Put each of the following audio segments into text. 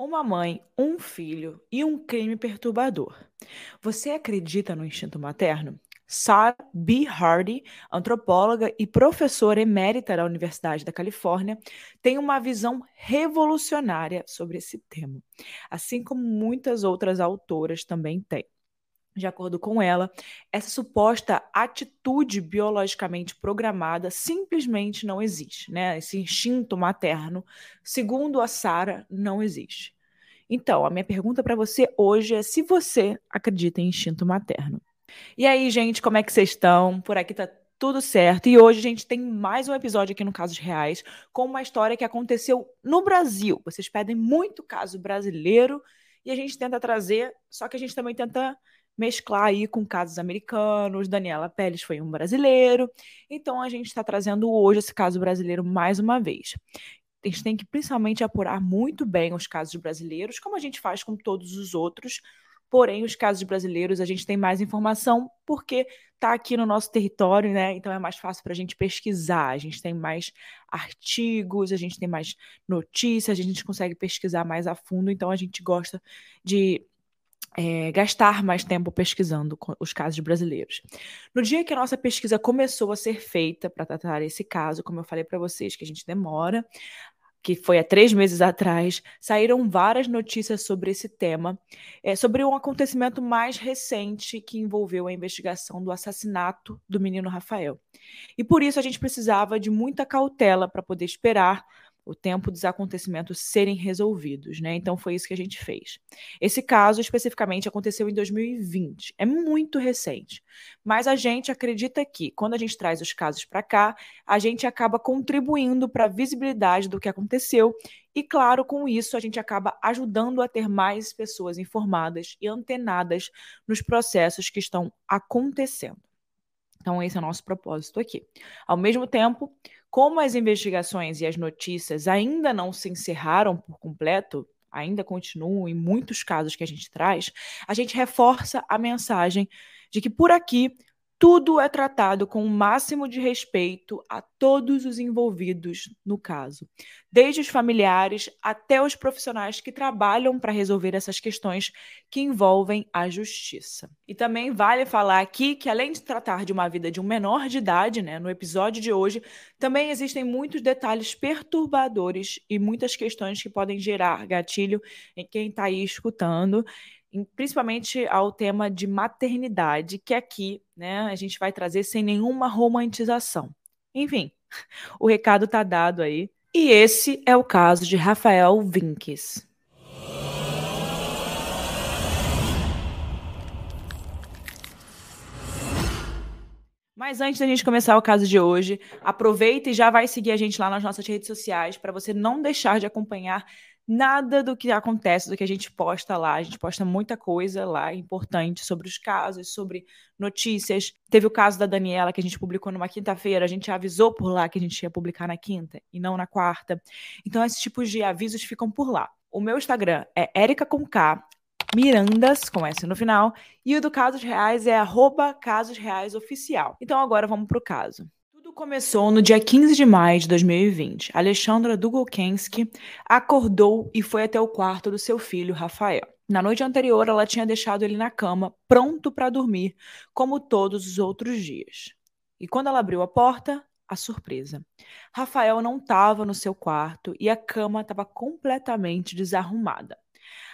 Uma mãe, um filho e um crime perturbador. Você acredita no instinto materno? Sarah B. Hardy, antropóloga e professora emérita da Universidade da Califórnia, tem uma visão revolucionária sobre esse tema, assim como muitas outras autoras também têm. De acordo com ela, essa suposta atitude biologicamente programada simplesmente não existe, né? Esse instinto materno, segundo a Sara, não existe. Então, a minha pergunta para você hoje é se você acredita em instinto materno. E aí, gente, como é que vocês estão? Por aqui tá tudo certo. E hoje a gente tem mais um episódio aqui no Casos Reais com uma história que aconteceu no Brasil. Vocês pedem muito caso brasileiro e a gente tenta trazer, só que a gente também tenta mesclar aí com casos americanos. Daniela Pérez foi um brasileiro. Então a gente está trazendo hoje esse caso brasileiro mais uma vez. A gente tem que principalmente apurar muito bem os casos brasileiros, como a gente faz com todos os outros. Porém, os casos brasileiros a gente tem mais informação porque está aqui no nosso território, né? Então é mais fácil para a gente pesquisar. A gente tem mais artigos, a gente tem mais notícias, a gente consegue pesquisar mais a fundo. Então a gente gosta de é, gastar mais tempo pesquisando os casos brasileiros. No dia que a nossa pesquisa começou a ser feita para tratar esse caso, como eu falei para vocês, que a gente demora, que foi há três meses atrás, saíram várias notícias sobre esse tema, é, sobre um acontecimento mais recente que envolveu a investigação do assassinato do menino Rafael. E por isso a gente precisava de muita cautela para poder esperar o tempo dos acontecimentos serem resolvidos, né? Então foi isso que a gente fez. Esse caso especificamente aconteceu em 2020, é muito recente, mas a gente acredita que quando a gente traz os casos para cá, a gente acaba contribuindo para a visibilidade do que aconteceu e claro, com isso a gente acaba ajudando a ter mais pessoas informadas e antenadas nos processos que estão acontecendo. Então, esse é o nosso propósito aqui. Ao mesmo tempo, como as investigações e as notícias ainda não se encerraram por completo, ainda continuam em muitos casos que a gente traz, a gente reforça a mensagem de que por aqui tudo é tratado com o máximo de respeito a todos os envolvidos no caso, desde os familiares até os profissionais que trabalham para resolver essas questões que envolvem a justiça. E também vale falar aqui que, além de tratar de uma vida de um menor de idade, né, no episódio de hoje, também existem muitos detalhes perturbadores e muitas questões que podem gerar gatilho em quem está aí escutando principalmente ao tema de maternidade, que aqui né, a gente vai trazer sem nenhuma romantização. Enfim, o recado está dado aí. E esse é o caso de Rafael Vinques. Mas antes da gente começar o caso de hoje, aproveita e já vai seguir a gente lá nas nossas redes sociais para você não deixar de acompanhar nada do que acontece, do que a gente posta lá. A gente posta muita coisa lá importante sobre os casos, sobre notícias. Teve o caso da Daniela que a gente publicou numa quinta-feira, a gente avisou por lá que a gente ia publicar na quinta e não na quarta. Então, esses tipos de avisos ficam por lá. O meu Instagram é Erica com K, Mirandas, com S no final, e o do Casos Reais é arroba Casos Reais Oficial. Então agora vamos para o caso. Começou no dia 15 de maio de 2020. Alexandra Dugolkensky acordou e foi até o quarto do seu filho, Rafael. Na noite anterior, ela tinha deixado ele na cama, pronto para dormir, como todos os outros dias. E quando ela abriu a porta, a surpresa. Rafael não estava no seu quarto e a cama estava completamente desarrumada.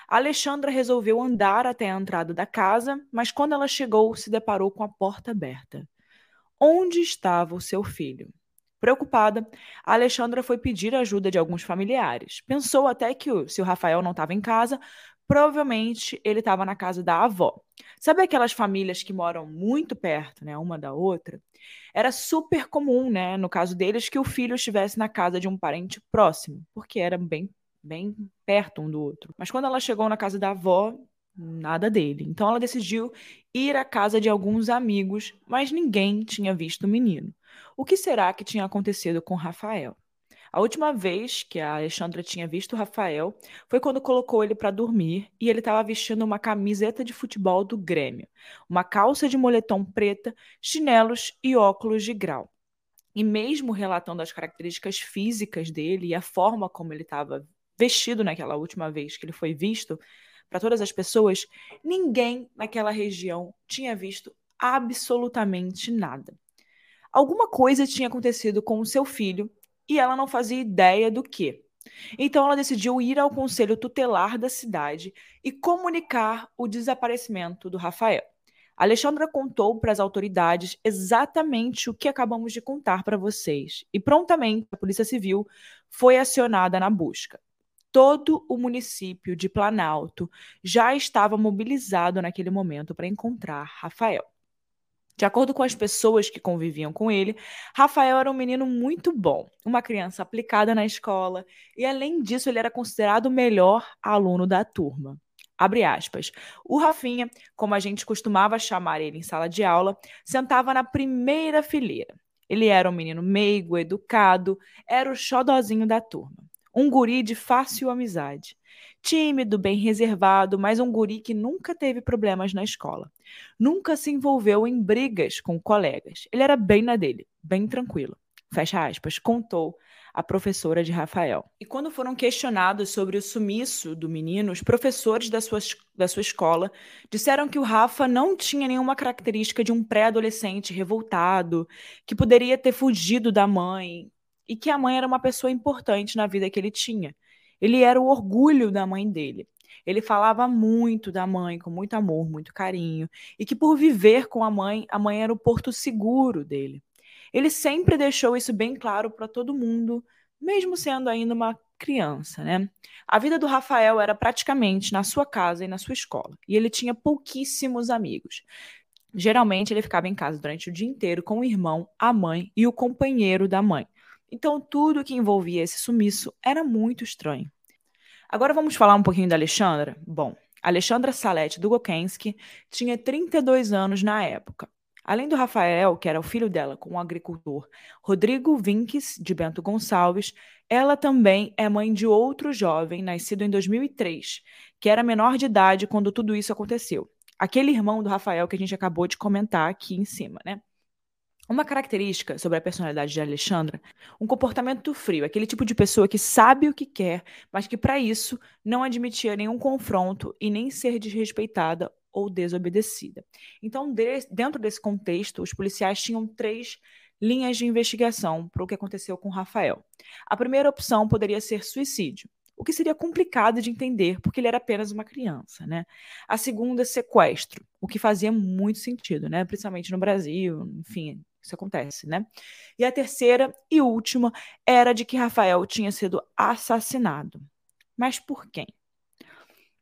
Alexandra resolveu andar até a entrada da casa, mas quando ela chegou, se deparou com a porta aberta. Onde estava o seu filho? Preocupada, Alexandra foi pedir ajuda de alguns familiares. Pensou até que, se o Rafael não estava em casa, provavelmente ele estava na casa da avó. Sabe aquelas famílias que moram muito perto, né, uma da outra? Era super comum, né, no caso deles, que o filho estivesse na casa de um parente próximo, porque era bem bem perto um do outro. Mas quando ela chegou na casa da avó, nada dele. Então ela decidiu ir à casa de alguns amigos, mas ninguém tinha visto o menino. O que será que tinha acontecido com Rafael? A última vez que a Alexandra tinha visto Rafael foi quando colocou ele para dormir e ele estava vestindo uma camiseta de futebol do Grêmio, uma calça de moletom preta, chinelos e óculos de grau. E mesmo relatando as características físicas dele e a forma como ele estava vestido naquela última vez que ele foi visto para todas as pessoas, ninguém naquela região tinha visto absolutamente nada. Alguma coisa tinha acontecido com o seu filho e ela não fazia ideia do que. Então ela decidiu ir ao conselho tutelar da cidade e comunicar o desaparecimento do Rafael. Alexandra contou para as autoridades exatamente o que acabamos de contar para vocês e prontamente a Polícia Civil foi acionada na busca. Todo o município de Planalto já estava mobilizado naquele momento para encontrar Rafael. De acordo com as pessoas que conviviam com ele, Rafael era um menino muito bom, uma criança aplicada na escola e, além disso, ele era considerado o melhor aluno da turma. Abre aspas. O Rafinha, como a gente costumava chamar ele em sala de aula, sentava na primeira fileira. Ele era um menino meigo, educado, era o xodozinho da turma. Um guri de fácil amizade. Tímido, bem reservado, mas um guri que nunca teve problemas na escola. Nunca se envolveu em brigas com colegas. Ele era bem na dele, bem tranquilo. Fecha aspas, contou a professora de Rafael. E quando foram questionados sobre o sumiço do menino, os professores da sua, da sua escola disseram que o Rafa não tinha nenhuma característica de um pré-adolescente revoltado, que poderia ter fugido da mãe, e que a mãe era uma pessoa importante na vida que ele tinha. Ele era o orgulho da mãe dele. Ele falava muito da mãe, com muito amor, muito carinho, e que por viver com a mãe, a mãe era o porto seguro dele. Ele sempre deixou isso bem claro para todo mundo, mesmo sendo ainda uma criança, né? A vida do Rafael era praticamente na sua casa e na sua escola, e ele tinha pouquíssimos amigos. Geralmente ele ficava em casa durante o dia inteiro com o irmão, a mãe e o companheiro da mãe. Então tudo que envolvia esse sumiço era muito estranho. Agora vamos falar um pouquinho da Alexandra? Bom, Alexandra Salete Dugokensky tinha 32 anos na época. Além do Rafael, que era o filho dela com o agricultor Rodrigo Vinques, de Bento Gonçalves, ela também é mãe de outro jovem, nascido em 2003, que era menor de idade quando tudo isso aconteceu. Aquele irmão do Rafael que a gente acabou de comentar aqui em cima, né? Uma característica sobre a personalidade de Alexandra, um comportamento frio, aquele tipo de pessoa que sabe o que quer, mas que para isso não admitia nenhum confronto e nem ser desrespeitada ou desobedecida. Então, de, dentro desse contexto, os policiais tinham três linhas de investigação para o que aconteceu com Rafael. A primeira opção poderia ser suicídio, o que seria complicado de entender porque ele era apenas uma criança, né? A segunda, sequestro, o que fazia muito sentido, né? Principalmente no Brasil, enfim, isso acontece, né? E a terceira e última era de que Rafael tinha sido assassinado. Mas por quem?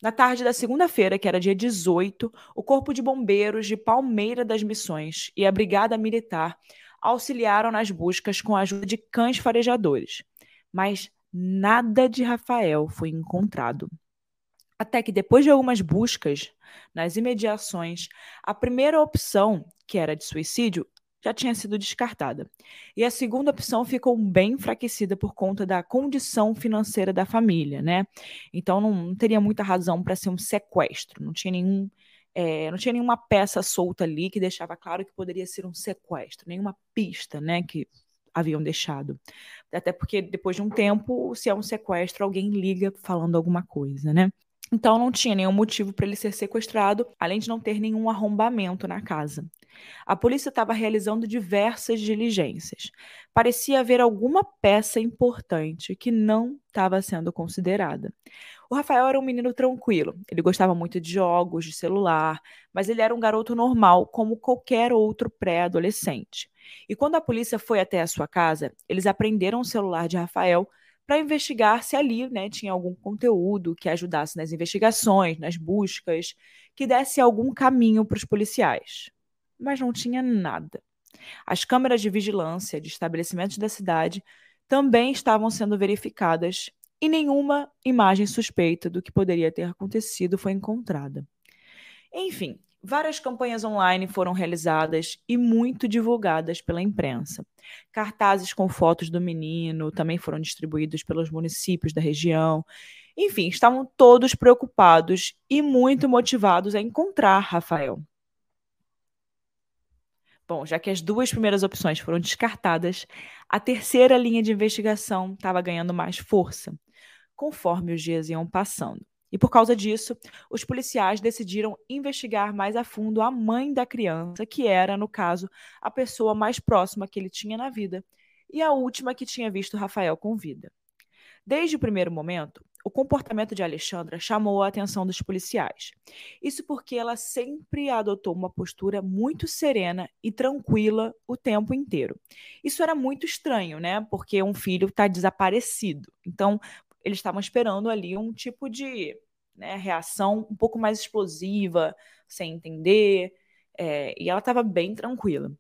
Na tarde da segunda-feira, que era dia 18, o Corpo de Bombeiros de Palmeira das Missões e a Brigada Militar auxiliaram nas buscas com a ajuda de cães farejadores. Mas nada de Rafael foi encontrado. Até que depois de algumas buscas nas imediações, a primeira opção, que era de suicídio, já tinha sido descartada. E a segunda opção ficou bem enfraquecida por conta da condição financeira da família, né? Então não, não teria muita razão para ser um sequestro, não tinha nenhum. É, não tinha nenhuma peça solta ali que deixava claro que poderia ser um sequestro, nenhuma pista, né, que haviam deixado. Até porque depois de um tempo, se é um sequestro, alguém liga falando alguma coisa, né? Então não tinha nenhum motivo para ele ser sequestrado, além de não ter nenhum arrombamento na casa. A polícia estava realizando diversas diligências. Parecia haver alguma peça importante que não estava sendo considerada. O Rafael era um menino tranquilo. Ele gostava muito de jogos, de celular, mas ele era um garoto normal, como qualquer outro pré-adolescente. E quando a polícia foi até a sua casa, eles apreenderam o celular de Rafael para investigar se ali né, tinha algum conteúdo que ajudasse nas investigações, nas buscas, que desse algum caminho para os policiais mas não tinha nada. As câmeras de vigilância de estabelecimentos da cidade também estavam sendo verificadas e nenhuma imagem suspeita do que poderia ter acontecido foi encontrada. Enfim, várias campanhas online foram realizadas e muito divulgadas pela imprensa. Cartazes com fotos do menino também foram distribuídos pelos municípios da região. Enfim, estavam todos preocupados e muito motivados a encontrar Rafael. Bom, já que as duas primeiras opções foram descartadas, a terceira linha de investigação estava ganhando mais força conforme os dias iam passando. E por causa disso, os policiais decidiram investigar mais a fundo a mãe da criança, que era, no caso, a pessoa mais próxima que ele tinha na vida e a última que tinha visto Rafael com vida. Desde o primeiro momento, o comportamento de Alexandra chamou a atenção dos policiais. Isso porque ela sempre adotou uma postura muito serena e tranquila o tempo inteiro. Isso era muito estranho, né? Porque um filho está desaparecido. Então, eles estavam esperando ali um tipo de né, reação um pouco mais explosiva, sem entender, é, e ela estava bem tranquila.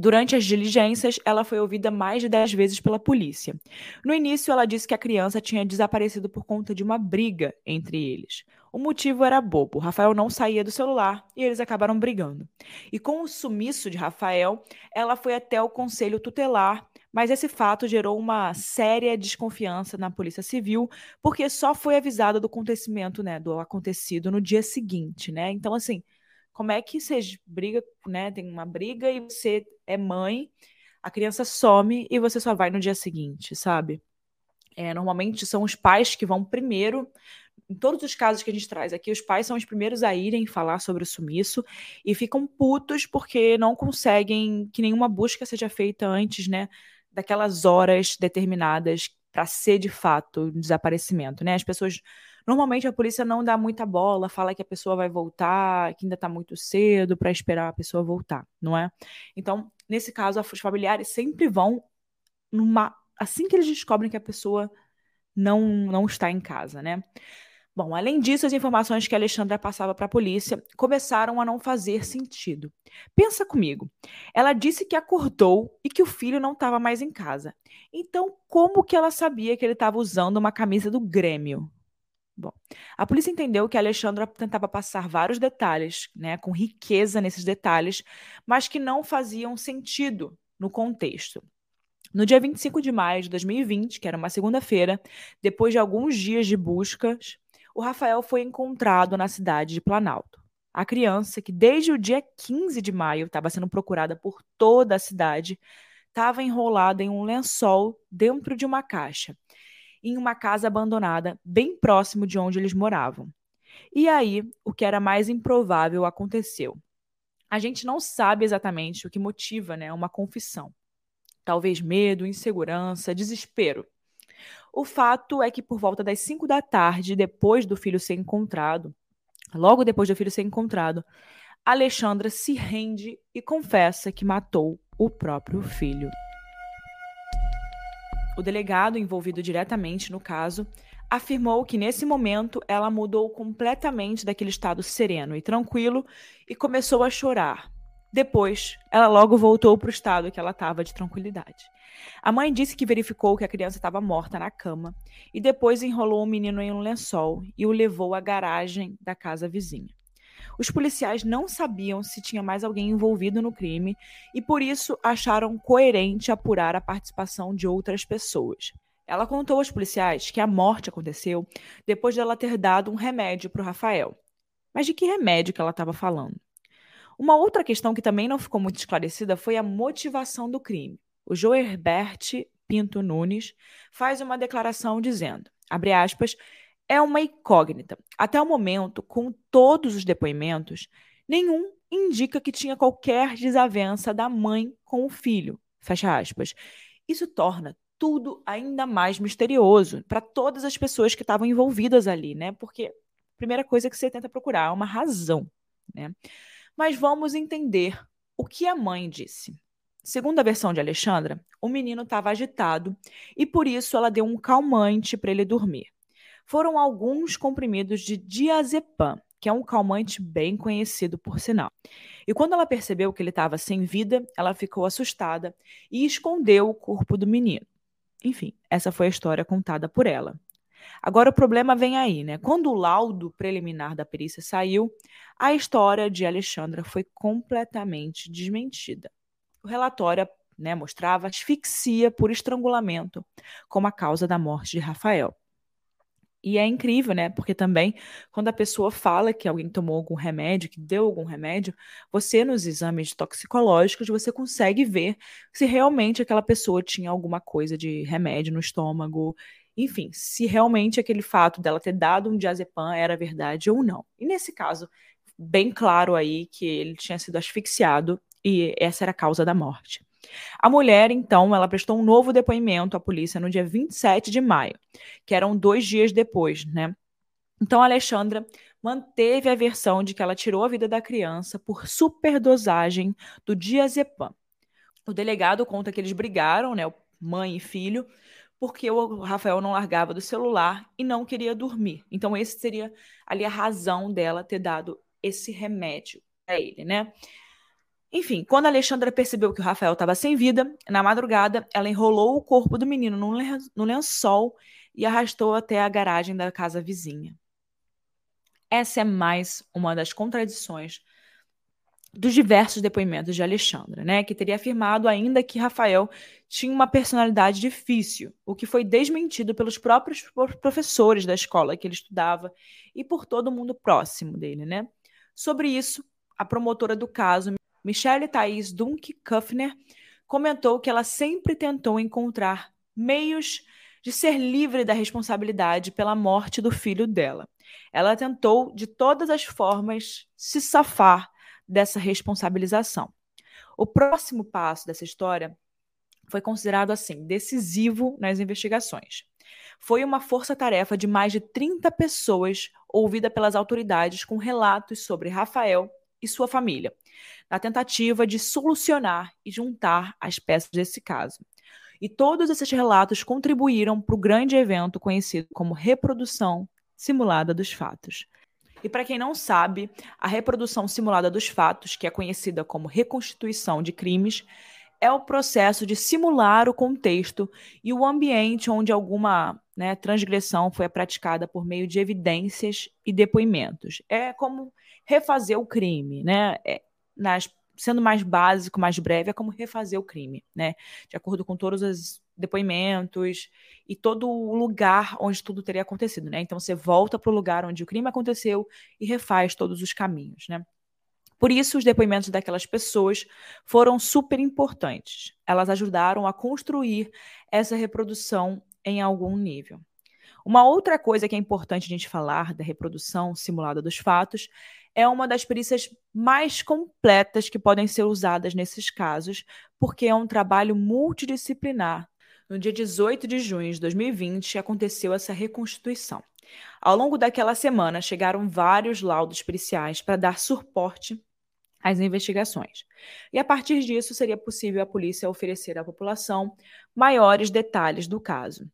Durante as diligências, ela foi ouvida mais de 10 vezes pela polícia. No início, ela disse que a criança tinha desaparecido por conta de uma briga entre eles. O motivo era bobo. Rafael não saía do celular e eles acabaram brigando. E com o sumiço de Rafael, ela foi até o conselho tutelar mas esse fato gerou uma séria desconfiança na Polícia Civil, porque só foi avisada do acontecimento, né, do acontecido no dia seguinte, né? Então, assim, como é que você briga, né? Tem uma briga e você é mãe, a criança some e você só vai no dia seguinte, sabe? É, normalmente são os pais que vão primeiro. Em todos os casos que a gente traz aqui, os pais são os primeiros a irem falar sobre o sumiço e ficam putos porque não conseguem que nenhuma busca seja feita antes, né? daquelas horas determinadas para ser de fato um desaparecimento, né? As pessoas normalmente a polícia não dá muita bola, fala que a pessoa vai voltar, que ainda está muito cedo para esperar a pessoa voltar, não é? Então, nesse caso, os familiares sempre vão numa assim que eles descobrem que a pessoa não não está em casa, né? Bom, além disso, as informações que a Alexandra passava para a polícia começaram a não fazer sentido. Pensa comigo. Ela disse que acordou e que o filho não estava mais em casa. Então, como que ela sabia que ele estava usando uma camisa do Grêmio? Bom, a polícia entendeu que Alexandra tentava passar vários detalhes, né, com riqueza nesses detalhes, mas que não faziam sentido no contexto. No dia 25 de maio de 2020, que era uma segunda-feira, depois de alguns dias de buscas, o Rafael foi encontrado na cidade de Planalto. A criança, que desde o dia 15 de maio estava sendo procurada por toda a cidade, estava enrolada em um lençol dentro de uma caixa, em uma casa abandonada bem próximo de onde eles moravam. E aí, o que era mais improvável aconteceu. A gente não sabe exatamente o que motiva né, uma confissão. Talvez medo, insegurança, desespero. O fato é que por volta das 5 da tarde, depois do filho ser encontrado, logo depois do filho ser encontrado, Alexandra se rende e confessa que matou o próprio filho. O delegado envolvido diretamente no caso afirmou que nesse momento ela mudou completamente daquele estado sereno e tranquilo e começou a chorar. Depois, ela logo voltou para o estado que ela estava de tranquilidade. A mãe disse que verificou que a criança estava morta na cama e depois enrolou o menino em um lençol e o levou à garagem da casa vizinha. Os policiais não sabiam se tinha mais alguém envolvido no crime e por isso acharam coerente apurar a participação de outras pessoas. Ela contou aos policiais que a morte aconteceu depois de ela ter dado um remédio para o Rafael. Mas de que remédio que ela estava falando? Uma outra questão que também não ficou muito esclarecida foi a motivação do crime o Joerbert Pinto Nunes faz uma declaração dizendo, abre aspas, é uma incógnita. Até o momento, com todos os depoimentos, nenhum indica que tinha qualquer desavença da mãe com o filho. Fecha aspas. Isso torna tudo ainda mais misterioso para todas as pessoas que estavam envolvidas ali, né? Porque a primeira coisa que você tenta procurar é uma razão, né? Mas vamos entender o que a mãe disse. Segundo a versão de Alexandra, o menino estava agitado e por isso ela deu um calmante para ele dormir. Foram alguns comprimidos de diazepam, que é um calmante bem conhecido por sinal. E quando ela percebeu que ele estava sem vida, ela ficou assustada e escondeu o corpo do menino. Enfim, essa foi a história contada por ela. Agora o problema vem aí, né? Quando o laudo preliminar da perícia saiu, a história de Alexandra foi completamente desmentida. O relatório né, mostrava asfixia por estrangulamento como a causa da morte de Rafael. E é incrível, né? Porque também, quando a pessoa fala que alguém tomou algum remédio, que deu algum remédio, você, nos exames toxicológicos, você consegue ver se realmente aquela pessoa tinha alguma coisa de remédio no estômago. Enfim, se realmente aquele fato dela ter dado um diazepam era verdade ou não. E nesse caso, bem claro aí que ele tinha sido asfixiado e essa era a causa da morte. A mulher, então, ela prestou um novo depoimento à polícia no dia 27 de maio, que eram dois dias depois, né? Então, Alexandra manteve a versão de que ela tirou a vida da criança por superdosagem do diazepam. O delegado conta que eles brigaram, né, mãe e filho, porque o Rafael não largava do celular e não queria dormir. Então, esse seria ali a razão dela ter dado esse remédio a ele, né? Enfim, quando Alexandra percebeu que o Rafael estava sem vida, na madrugada, ela enrolou o corpo do menino no lençol e arrastou até a garagem da casa vizinha. Essa é mais uma das contradições dos diversos depoimentos de Alexandra, né, que teria afirmado ainda que Rafael tinha uma personalidade difícil, o que foi desmentido pelos próprios professores da escola que ele estudava e por todo mundo próximo dele, né? Sobre isso, a promotora do caso, Michelle Thais Dunk Kuffner comentou que ela sempre tentou encontrar meios de ser livre da responsabilidade pela morte do filho dela. Ela tentou, de todas as formas, se safar dessa responsabilização. O próximo passo dessa história foi considerado assim decisivo nas investigações. Foi uma força-tarefa de mais de 30 pessoas ouvida pelas autoridades com relatos sobre Rafael e sua família, na tentativa de solucionar e juntar as peças desse caso. E todos esses relatos contribuíram para o grande evento conhecido como reprodução simulada dos fatos. E para quem não sabe, a reprodução simulada dos fatos, que é conhecida como reconstituição de crimes, é o processo de simular o contexto e o ambiente onde alguma né, transgressão foi praticada por meio de evidências e depoimentos. É como refazer o crime, né? É, nas, sendo mais básico, mais breve, é como refazer o crime, né? De acordo com todos os depoimentos e todo o lugar onde tudo teria acontecido, né? Então você volta para o lugar onde o crime aconteceu e refaz todos os caminhos, né? Por isso, os depoimentos daquelas pessoas foram super importantes. Elas ajudaram a construir essa reprodução em algum nível. Uma outra coisa que é importante a gente falar da reprodução simulada dos fatos é uma das perícias mais completas que podem ser usadas nesses casos, porque é um trabalho multidisciplinar. No dia 18 de junho de 2020, aconteceu essa reconstituição. Ao longo daquela semana, chegaram vários laudos periciais para dar suporte às investigações. E a partir disso, seria possível a polícia oferecer à população maiores detalhes do caso.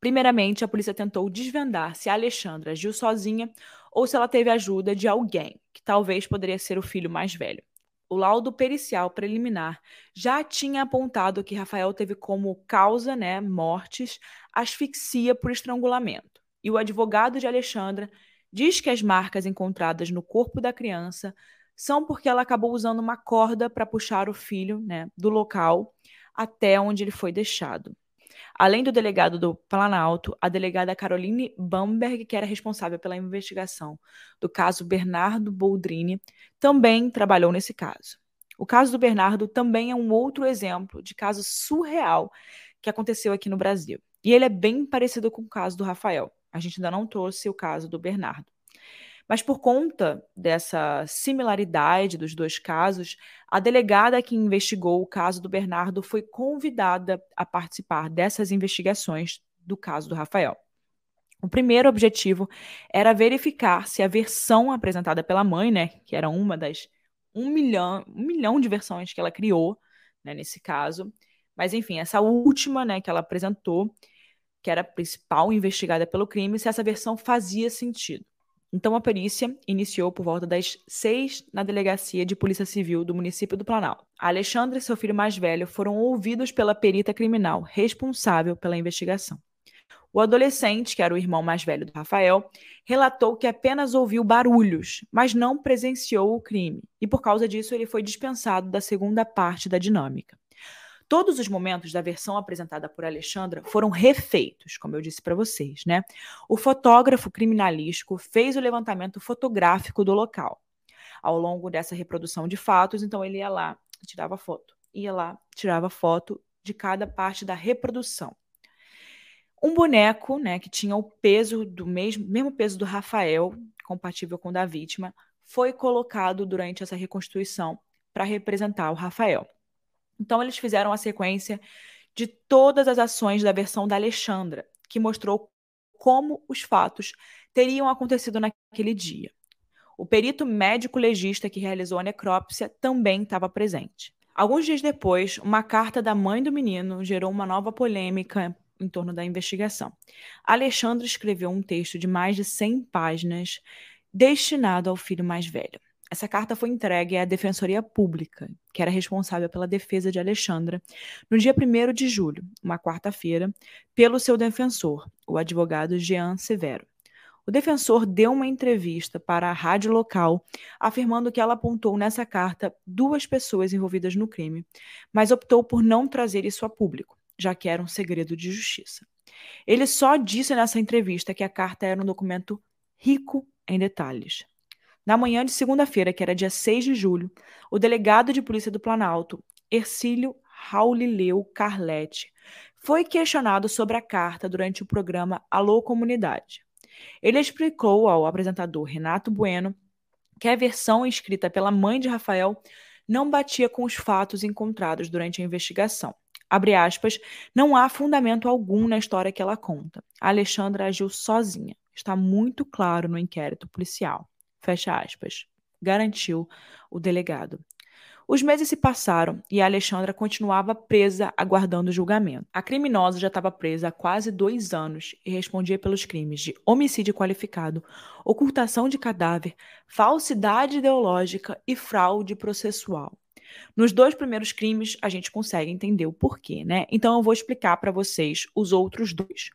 Primeiramente, a polícia tentou desvendar se Alexandra agiu sozinha ou se ela teve ajuda de alguém, que talvez poderia ser o filho mais velho. O laudo pericial preliminar já tinha apontado que Rafael teve como causa, né, mortes, asfixia por estrangulamento. E o advogado de Alexandra diz que as marcas encontradas no corpo da criança são porque ela acabou usando uma corda para puxar o filho, né, do local até onde ele foi deixado. Além do delegado do Planalto, a delegada Caroline Bamberg, que era responsável pela investigação do caso Bernardo Boldrini, também trabalhou nesse caso. O caso do Bernardo também é um outro exemplo de caso surreal que aconteceu aqui no Brasil. E ele é bem parecido com o caso do Rafael. A gente ainda não trouxe o caso do Bernardo. Mas por conta dessa similaridade dos dois casos, a delegada que investigou o caso do Bernardo foi convidada a participar dessas investigações do caso do Rafael. O primeiro objetivo era verificar se a versão apresentada pela mãe, né, que era uma das um milhão, um milhão de versões que ela criou, né, nesse caso, mas enfim, essa última, né, que ela apresentou, que era a principal investigada pelo crime, se essa versão fazia sentido. Então, a perícia iniciou por volta das seis na delegacia de Polícia Civil do município do Planalto. Alexandre e seu filho mais velho foram ouvidos pela perita criminal responsável pela investigação. O adolescente, que era o irmão mais velho do Rafael, relatou que apenas ouviu barulhos, mas não presenciou o crime, e por causa disso ele foi dispensado da segunda parte da dinâmica. Todos os momentos da versão apresentada por Alexandra foram refeitos, como eu disse para vocês, né? O fotógrafo criminalístico fez o levantamento fotográfico do local. Ao longo dessa reprodução de fatos, então ele ia lá, tirava foto, ia lá, tirava foto de cada parte da reprodução. Um boneco, né, que tinha o peso do mesmo, mesmo peso do Rafael, compatível com o da vítima, foi colocado durante essa reconstituição para representar o Rafael. Então, eles fizeram a sequência de todas as ações da versão da Alexandra, que mostrou como os fatos teriam acontecido naquele dia. O perito médico legista que realizou a necrópsia também estava presente. Alguns dias depois, uma carta da mãe do menino gerou uma nova polêmica em torno da investigação. Alexandre escreveu um texto de mais de 100 páginas destinado ao filho mais velho. Essa carta foi entregue à Defensoria Pública, que era responsável pela defesa de Alexandra, no dia 1 de julho, uma quarta-feira, pelo seu defensor, o advogado Jean Severo. O defensor deu uma entrevista para a rádio local, afirmando que ela apontou nessa carta duas pessoas envolvidas no crime, mas optou por não trazer isso a público, já que era um segredo de justiça. Ele só disse nessa entrevista que a carta era um documento rico em detalhes. Na manhã de segunda-feira, que era dia 6 de julho, o delegado de polícia do Planalto, Ercílio Raulileu Carletti, foi questionado sobre a carta durante o programa Alô Comunidade. Ele explicou ao apresentador Renato Bueno que a versão escrita pela mãe de Rafael não batia com os fatos encontrados durante a investigação. Abre aspas, não há fundamento algum na história que ela conta. A Alexandra agiu sozinha. Está muito claro no inquérito policial. Fecha aspas. Garantiu o delegado. Os meses se passaram e a Alexandra continuava presa aguardando o julgamento. A criminosa já estava presa há quase dois anos e respondia pelos crimes de homicídio qualificado, ocultação de cadáver, falsidade ideológica e fraude processual. Nos dois primeiros crimes, a gente consegue entender o porquê, né? Então eu vou explicar para vocês os outros dois.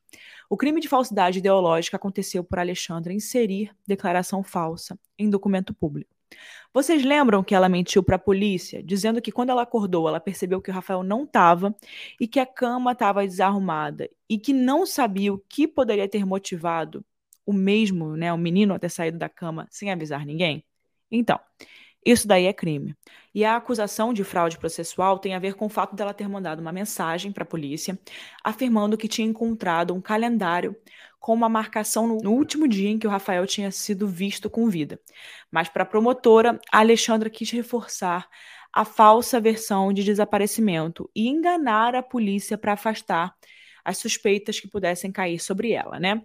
O crime de falsidade ideológica aconteceu por Alexandra inserir declaração falsa em documento público. Vocês lembram que ela mentiu para a polícia, dizendo que quando ela acordou, ela percebeu que o Rafael não estava e que a cama estava desarrumada e que não sabia o que poderia ter motivado o mesmo, né, o menino a ter saído da cama sem avisar ninguém? Então, isso daí é crime. E a acusação de fraude processual tem a ver com o fato dela ter mandado uma mensagem para a polícia afirmando que tinha encontrado um calendário com uma marcação no último dia em que o Rafael tinha sido visto com vida. Mas para a promotora, a Alexandra quis reforçar a falsa versão de desaparecimento e enganar a polícia para afastar as suspeitas que pudessem cair sobre ela, né?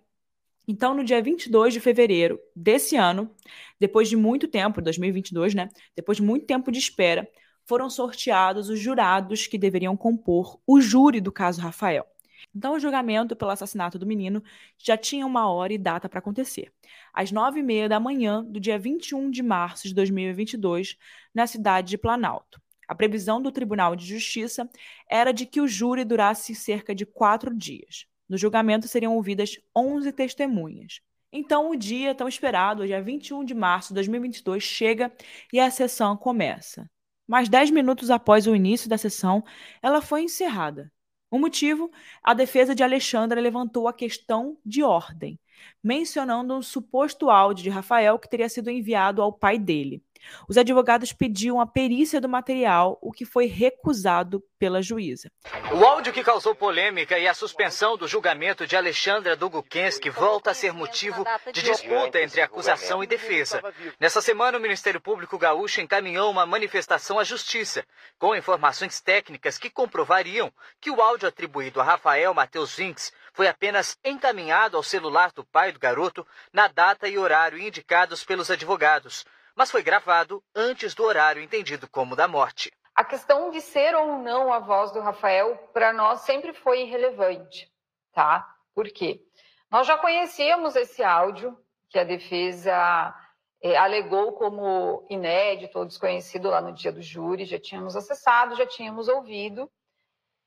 Então, no dia 22 de fevereiro desse ano, depois de muito tempo, 2022, né? Depois de muito tempo de espera, foram sorteados os jurados que deveriam compor o júri do caso Rafael. Então, o julgamento pelo assassinato do menino já tinha uma hora e data para acontecer. Às nove e meia da manhã do dia 21 de março de 2022, na cidade de Planalto. A previsão do Tribunal de Justiça era de que o júri durasse cerca de quatro dias. No julgamento seriam ouvidas 11 testemunhas. Então, o dia tão esperado, dia 21 de março de 2022, chega e a sessão começa. Mas 10 minutos após o início da sessão, ela foi encerrada. O motivo? A defesa de Alexandra levantou a questão de ordem, mencionando um suposto áudio de Rafael que teria sido enviado ao pai dele. Os advogados pediam a perícia do material, o que foi recusado pela juíza. O áudio que causou polêmica e a suspensão do julgamento de Alexandra Dugukensky volta a ser motivo de disputa entre acusação e defesa. Nessa semana, o Ministério Público Gaúcho encaminhou uma manifestação à Justiça, com informações técnicas que comprovariam que o áudio atribuído a Rafael Matheus Vinks foi apenas encaminhado ao celular do pai do garoto na data e horário indicados pelos advogados mas foi gravado antes do horário entendido como da morte. A questão de ser ou não a voz do Rafael, para nós sempre foi irrelevante, tá? Por quê? Nós já conhecíamos esse áudio que a defesa é, alegou como inédito ou desconhecido lá no dia do júri, já tínhamos acessado, já tínhamos ouvido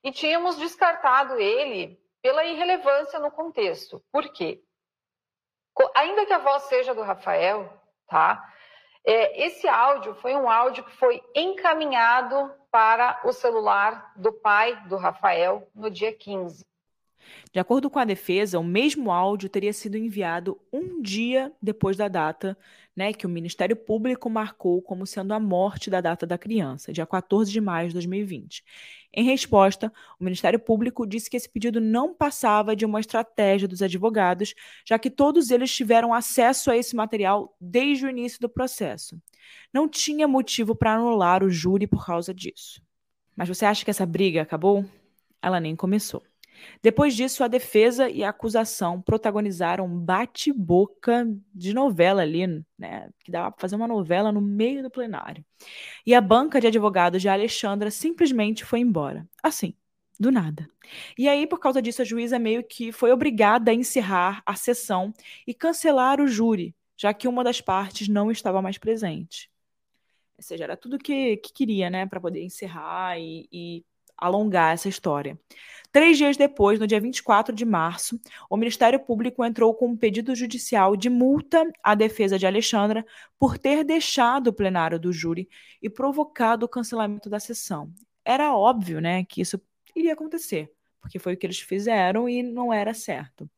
e tínhamos descartado ele pela irrelevância no contexto. Por quê? Ainda que a voz seja do Rafael, tá? É, esse áudio foi um áudio que foi encaminhado para o celular do pai do Rafael no dia 15. De acordo com a defesa, o mesmo áudio teria sido enviado um dia depois da data né, que o Ministério Público marcou como sendo a morte da data da criança, dia 14 de maio de 2020. Em resposta, o Ministério Público disse que esse pedido não passava de uma estratégia dos advogados, já que todos eles tiveram acesso a esse material desde o início do processo. Não tinha motivo para anular o júri por causa disso. Mas você acha que essa briga acabou? Ela nem começou. Depois disso, a defesa e a acusação protagonizaram bate-boca de novela ali, né? Que dava para fazer uma novela no meio do plenário. E a banca de advogados de Alexandra simplesmente foi embora. Assim, do nada. E aí, por causa disso, a juíza meio que foi obrigada a encerrar a sessão e cancelar o júri, já que uma das partes não estava mais presente. Ou seja, era tudo que, que queria, né, para poder encerrar e, e alongar essa história. Três dias depois, no dia 24 de março, o Ministério Público entrou com um pedido judicial de multa à defesa de Alexandra por ter deixado o plenário do júri e provocado o cancelamento da sessão. Era óbvio né, que isso iria acontecer, porque foi o que eles fizeram e não era certo.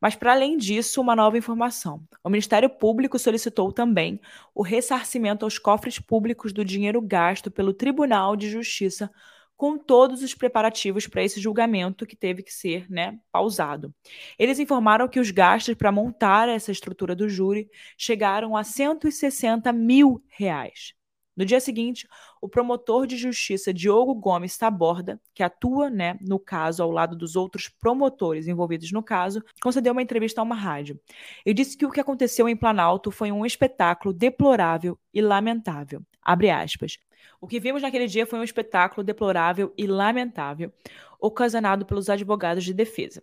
Mas, para além disso, uma nova informação. O Ministério Público solicitou também o ressarcimento aos cofres públicos do dinheiro gasto pelo Tribunal de Justiça com todos os preparativos para esse julgamento que teve que ser né, pausado. Eles informaram que os gastos para montar essa estrutura do júri chegaram a 160 mil reais. No dia seguinte, o promotor de justiça Diogo Gomes Taborda, que atua né, no caso ao lado dos outros promotores envolvidos no caso, concedeu uma entrevista a uma rádio. Ele disse que o que aconteceu em Planalto foi um espetáculo deplorável e lamentável. Abre aspas. O que vimos naquele dia foi um espetáculo deplorável e lamentável, ocasionado pelos advogados de defesa.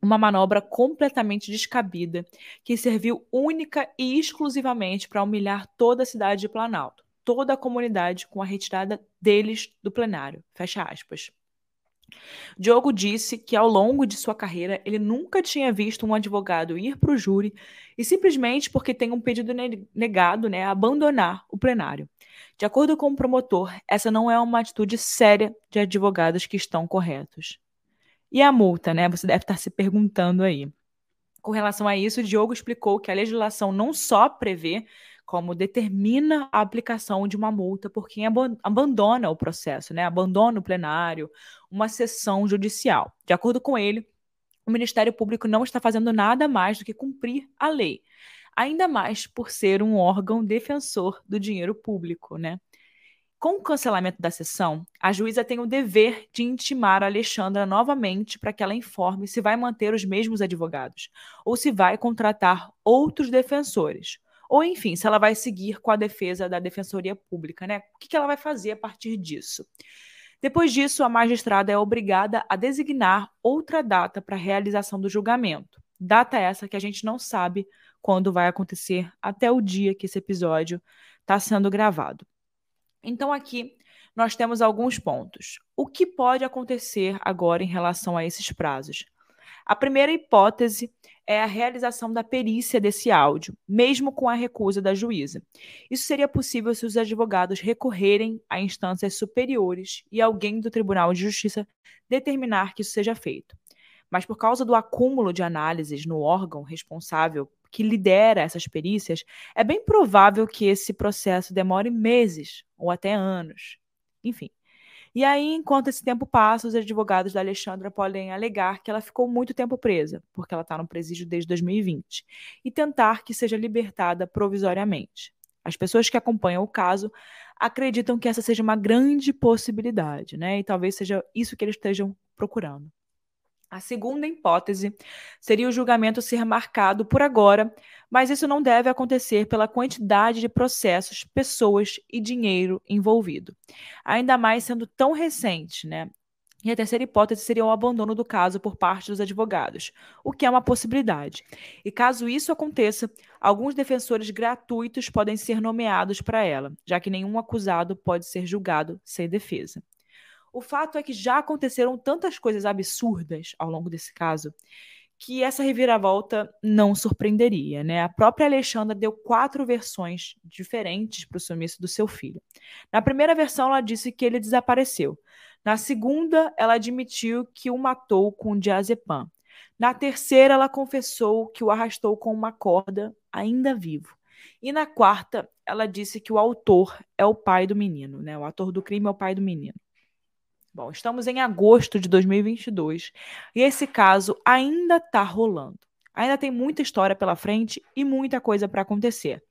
Uma manobra completamente descabida que serviu única e exclusivamente para humilhar toda a cidade de Planalto, toda a comunidade com a retirada deles do plenário. Fecha aspas. Diogo disse que ao longo de sua carreira ele nunca tinha visto um advogado ir para o júri e simplesmente porque tem um pedido negado, né, abandonar o plenário. De acordo com o promotor, essa não é uma atitude séria de advogados que estão corretos. E a multa, né? Você deve estar se perguntando aí. Com relação a isso, Diogo explicou que a legislação não só prevê como determina a aplicação de uma multa por quem abandona o processo, né? abandona o plenário, uma sessão judicial. De acordo com ele, o Ministério Público não está fazendo nada mais do que cumprir a lei ainda mais por ser um órgão defensor do dinheiro público, né? Com o cancelamento da sessão, a juíza tem o dever de intimar a Alexandra novamente para que ela informe se vai manter os mesmos advogados ou se vai contratar outros defensores. Ou, enfim, se ela vai seguir com a defesa da Defensoria Pública, né? O que ela vai fazer a partir disso? Depois disso, a magistrada é obrigada a designar outra data para a realização do julgamento. Data essa que a gente não sabe quando vai acontecer até o dia que esse episódio está sendo gravado. Então, aqui nós temos alguns pontos. O que pode acontecer agora em relação a esses prazos? A primeira hipótese é a realização da perícia desse áudio, mesmo com a recusa da juíza. Isso seria possível se os advogados recorrerem a instâncias superiores e alguém do Tribunal de Justiça determinar que isso seja feito. Mas por causa do acúmulo de análises no órgão responsável que lidera essas perícias, é bem provável que esse processo demore meses ou até anos. Enfim. E aí, enquanto esse tempo passa, os advogados da Alexandra podem alegar que ela ficou muito tempo presa, porque ela está no presídio desde 2020, e tentar que seja libertada provisoriamente. As pessoas que acompanham o caso acreditam que essa seja uma grande possibilidade, né? E talvez seja isso que eles estejam procurando. A segunda hipótese seria o julgamento ser marcado por agora, mas isso não deve acontecer pela quantidade de processos, pessoas e dinheiro envolvido. Ainda mais sendo tão recente, né? E a terceira hipótese seria o abandono do caso por parte dos advogados, o que é uma possibilidade. E caso isso aconteça, alguns defensores gratuitos podem ser nomeados para ela, já que nenhum acusado pode ser julgado sem defesa. O fato é que já aconteceram tantas coisas absurdas ao longo desse caso que essa reviravolta não surpreenderia, né? A própria Alexandra deu quatro versões diferentes para o sumiço do seu filho. Na primeira versão, ela disse que ele desapareceu. Na segunda, ela admitiu que o matou com diazepam. Na terceira, ela confessou que o arrastou com uma corda, ainda vivo. E na quarta, ela disse que o autor é o pai do menino, né? O ator do crime é o pai do menino. Bom, estamos em agosto de 2022 e esse caso ainda está rolando. Ainda tem muita história pela frente e muita coisa para acontecer.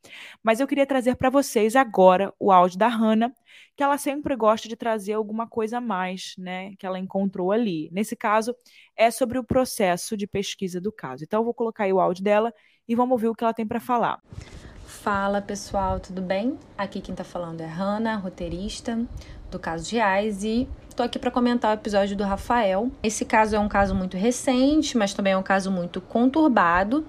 Mas eu queria trazer para vocês agora o áudio da Hannah, que ela sempre gosta de trazer alguma coisa a mais, né, que ela encontrou ali. Nesse caso, é sobre o processo de pesquisa do caso. Então eu vou colocar aí o áudio dela e vamos ouvir o que ela tem para falar. Fala pessoal, tudo bem? Aqui quem está falando é Hannah, roteirista do caso de Ais e Estou aqui para comentar o episódio do Rafael. Esse caso é um caso muito recente, mas também é um caso muito conturbado.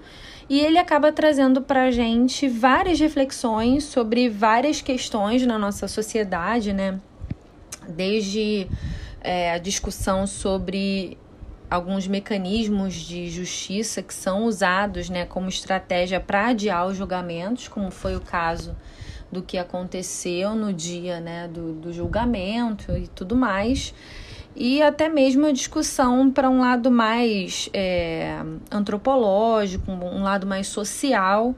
E ele acaba trazendo para a gente várias reflexões sobre várias questões na nossa sociedade, né? Desde é, a discussão sobre alguns mecanismos de justiça que são usados né, como estratégia para adiar os julgamentos, como foi o caso do que aconteceu no dia né, do, do julgamento e tudo mais. E até mesmo a discussão para um lado mais é, antropológico, um lado mais social,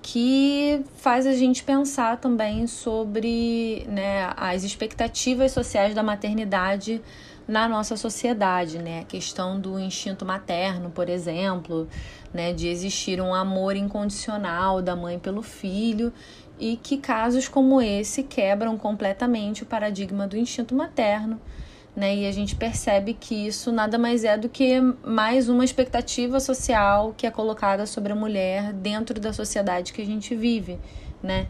que faz a gente pensar também sobre né, as expectativas sociais da maternidade na nossa sociedade, né? A questão do instinto materno, por exemplo, né? De existir um amor incondicional da mãe pelo filho e que casos como esse quebram completamente o paradigma do instinto materno. Né? E a gente percebe que isso nada mais é do que mais uma expectativa social que é colocada sobre a mulher dentro da sociedade que a gente vive, né?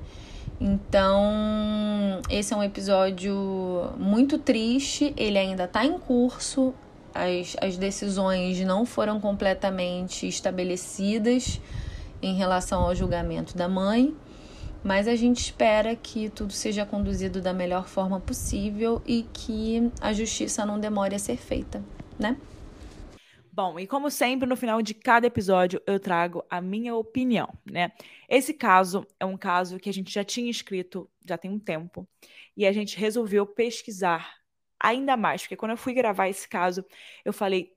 Então, esse é um episódio muito triste, ele ainda está em curso, as, as decisões não foram completamente estabelecidas em relação ao julgamento da mãe. Mas a gente espera que tudo seja conduzido da melhor forma possível e que a justiça não demore a ser feita, né? Bom, e como sempre, no final de cada episódio eu trago a minha opinião, né? Esse caso é um caso que a gente já tinha escrito já tem um tempo e a gente resolveu pesquisar ainda mais, porque quando eu fui gravar esse caso, eu falei,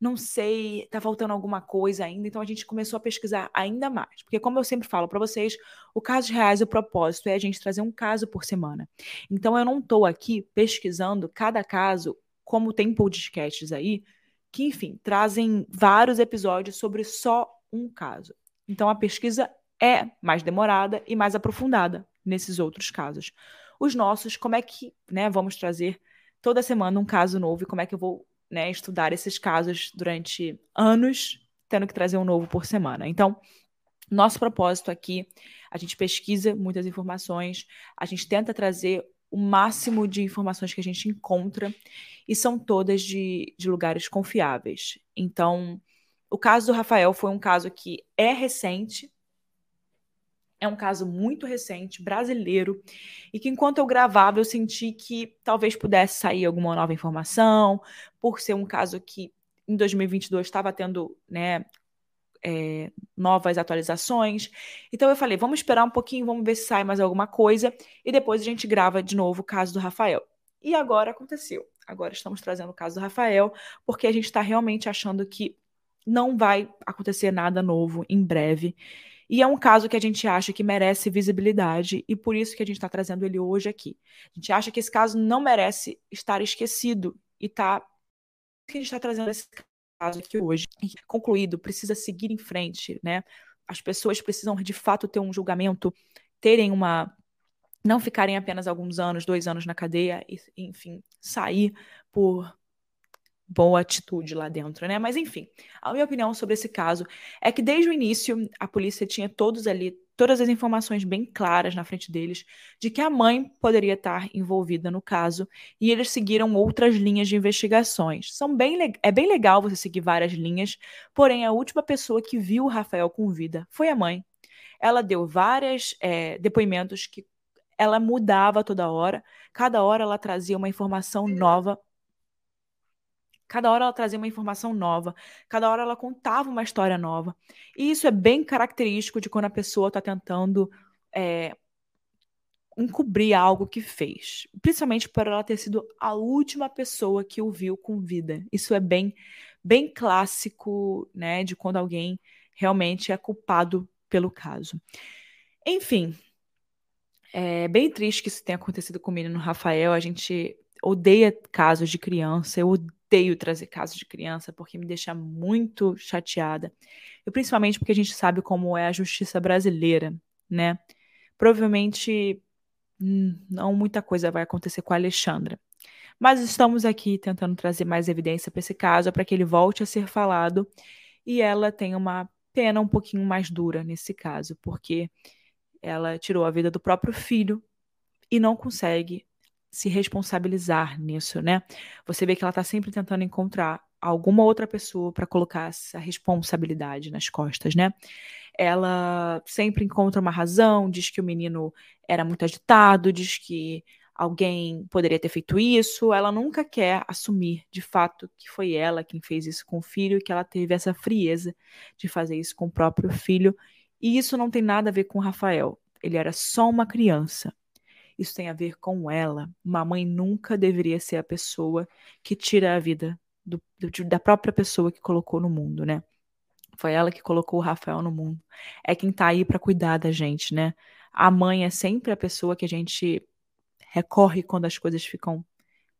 não sei, tá faltando alguma coisa ainda, então a gente começou a pesquisar ainda mais. Porque, como eu sempre falo para vocês, o caso reais, o propósito é a gente trazer um caso por semana. Então, eu não estou aqui pesquisando cada caso, como tem podcasts aí, que, enfim, trazem vários episódios sobre só um caso. Então, a pesquisa é mais demorada e mais aprofundada nesses outros casos. Os nossos, como é que, né, vamos trazer toda semana um caso novo e como é que eu vou né, estudar esses casos durante anos, tendo que trazer um novo por semana. Então, nosso propósito aqui, a gente pesquisa muitas informações, a gente tenta trazer o máximo de informações que a gente encontra e são todas de, de lugares confiáveis. Então, o caso do Rafael foi um caso que é recente, é um caso muito recente, brasileiro, e que enquanto eu gravava eu senti que talvez pudesse sair alguma nova informação, por ser um caso que em 2022 estava tendo né, é, novas atualizações. Então eu falei, vamos esperar um pouquinho, vamos ver se sai mais alguma coisa, e depois a gente grava de novo o caso do Rafael. E agora aconteceu. Agora estamos trazendo o caso do Rafael, porque a gente está realmente achando que não vai acontecer nada novo em breve. E é um caso que a gente acha que merece visibilidade e por isso que a gente está trazendo ele hoje aqui. A gente acha que esse caso não merece estar esquecido e tá que a gente está trazendo esse caso aqui hoje concluído, precisa seguir em frente, né? As pessoas precisam de fato ter um julgamento, terem uma não ficarem apenas alguns anos, dois anos na cadeia e, enfim, sair por boa atitude lá dentro, né? Mas enfim, a minha opinião sobre esse caso é que desde o início a polícia tinha todos ali todas as informações bem claras na frente deles de que a mãe poderia estar envolvida no caso e eles seguiram outras linhas de investigações. São bem é bem legal você seguir várias linhas, porém a última pessoa que viu o Rafael com vida foi a mãe. Ela deu vários é, depoimentos que ela mudava toda hora, cada hora ela trazia uma informação nova Cada hora ela trazia uma informação nova, cada hora ela contava uma história nova. E isso é bem característico de quando a pessoa está tentando é, encobrir algo que fez. Principalmente por ela ter sido a última pessoa que o viu com vida. Isso é bem, bem clássico, né, de quando alguém realmente é culpado pelo caso. Enfim, é bem triste que isso tenha acontecido com o menino Rafael. A gente odeia casos de criança. Eu odeio trazer casos de criança porque me deixa muito chateada. E principalmente porque a gente sabe como é a justiça brasileira, né? Provavelmente hum, não muita coisa vai acontecer com a Alexandra. Mas estamos aqui tentando trazer mais evidência para esse caso, para que ele volte a ser falado e ela tenha uma pena um pouquinho mais dura nesse caso, porque ela tirou a vida do próprio filho e não consegue se responsabilizar nisso, né? Você vê que ela está sempre tentando encontrar alguma outra pessoa para colocar essa responsabilidade nas costas, né? Ela sempre encontra uma razão, diz que o menino era muito agitado, diz que alguém poderia ter feito isso. Ela nunca quer assumir de fato que foi ela quem fez isso com o filho, que ela teve essa frieza de fazer isso com o próprio filho. E isso não tem nada a ver com o Rafael. Ele era só uma criança. Isso tem a ver com ela. Uma mãe nunca deveria ser a pessoa que tira a vida do, do, da própria pessoa que colocou no mundo, né? Foi ela que colocou o Rafael no mundo. É quem tá aí para cuidar da gente, né? A mãe é sempre a pessoa que a gente recorre quando as coisas ficam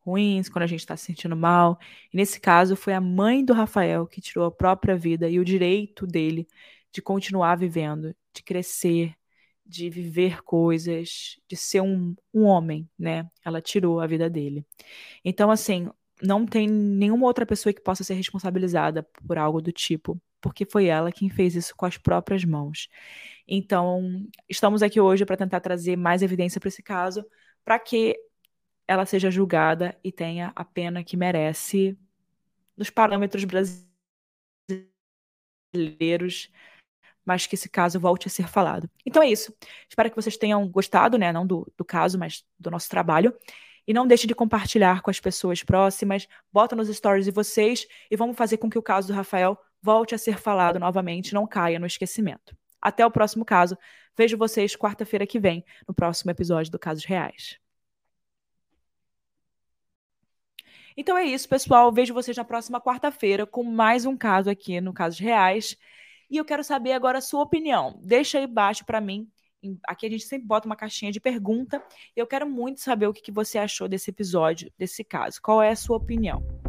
ruins, quando a gente está se sentindo mal. E nesse caso, foi a mãe do Rafael que tirou a própria vida e o direito dele de continuar vivendo, de crescer, de viver coisas, de ser um, um homem, né? Ela tirou a vida dele. Então, assim, não tem nenhuma outra pessoa que possa ser responsabilizada por algo do tipo, porque foi ela quem fez isso com as próprias mãos. Então, estamos aqui hoje para tentar trazer mais evidência para esse caso, para que ela seja julgada e tenha a pena que merece nos parâmetros brasileiros mas que esse caso volte a ser falado. Então é isso. Espero que vocês tenham gostado, né? Não do, do caso, mas do nosso trabalho. E não deixe de compartilhar com as pessoas próximas. Bota nos stories de vocês e vamos fazer com que o caso do Rafael volte a ser falado novamente, não caia no esquecimento. Até o próximo caso. Vejo vocês quarta-feira que vem, no próximo episódio do Casos Reais. Então é isso, pessoal. Vejo vocês na próxima quarta-feira com mais um caso aqui no Casos Reais. E eu quero saber agora a sua opinião. Deixa aí embaixo para mim. Aqui a gente sempre bota uma caixinha de pergunta. Eu quero muito saber o que você achou desse episódio, desse caso. Qual é a sua opinião?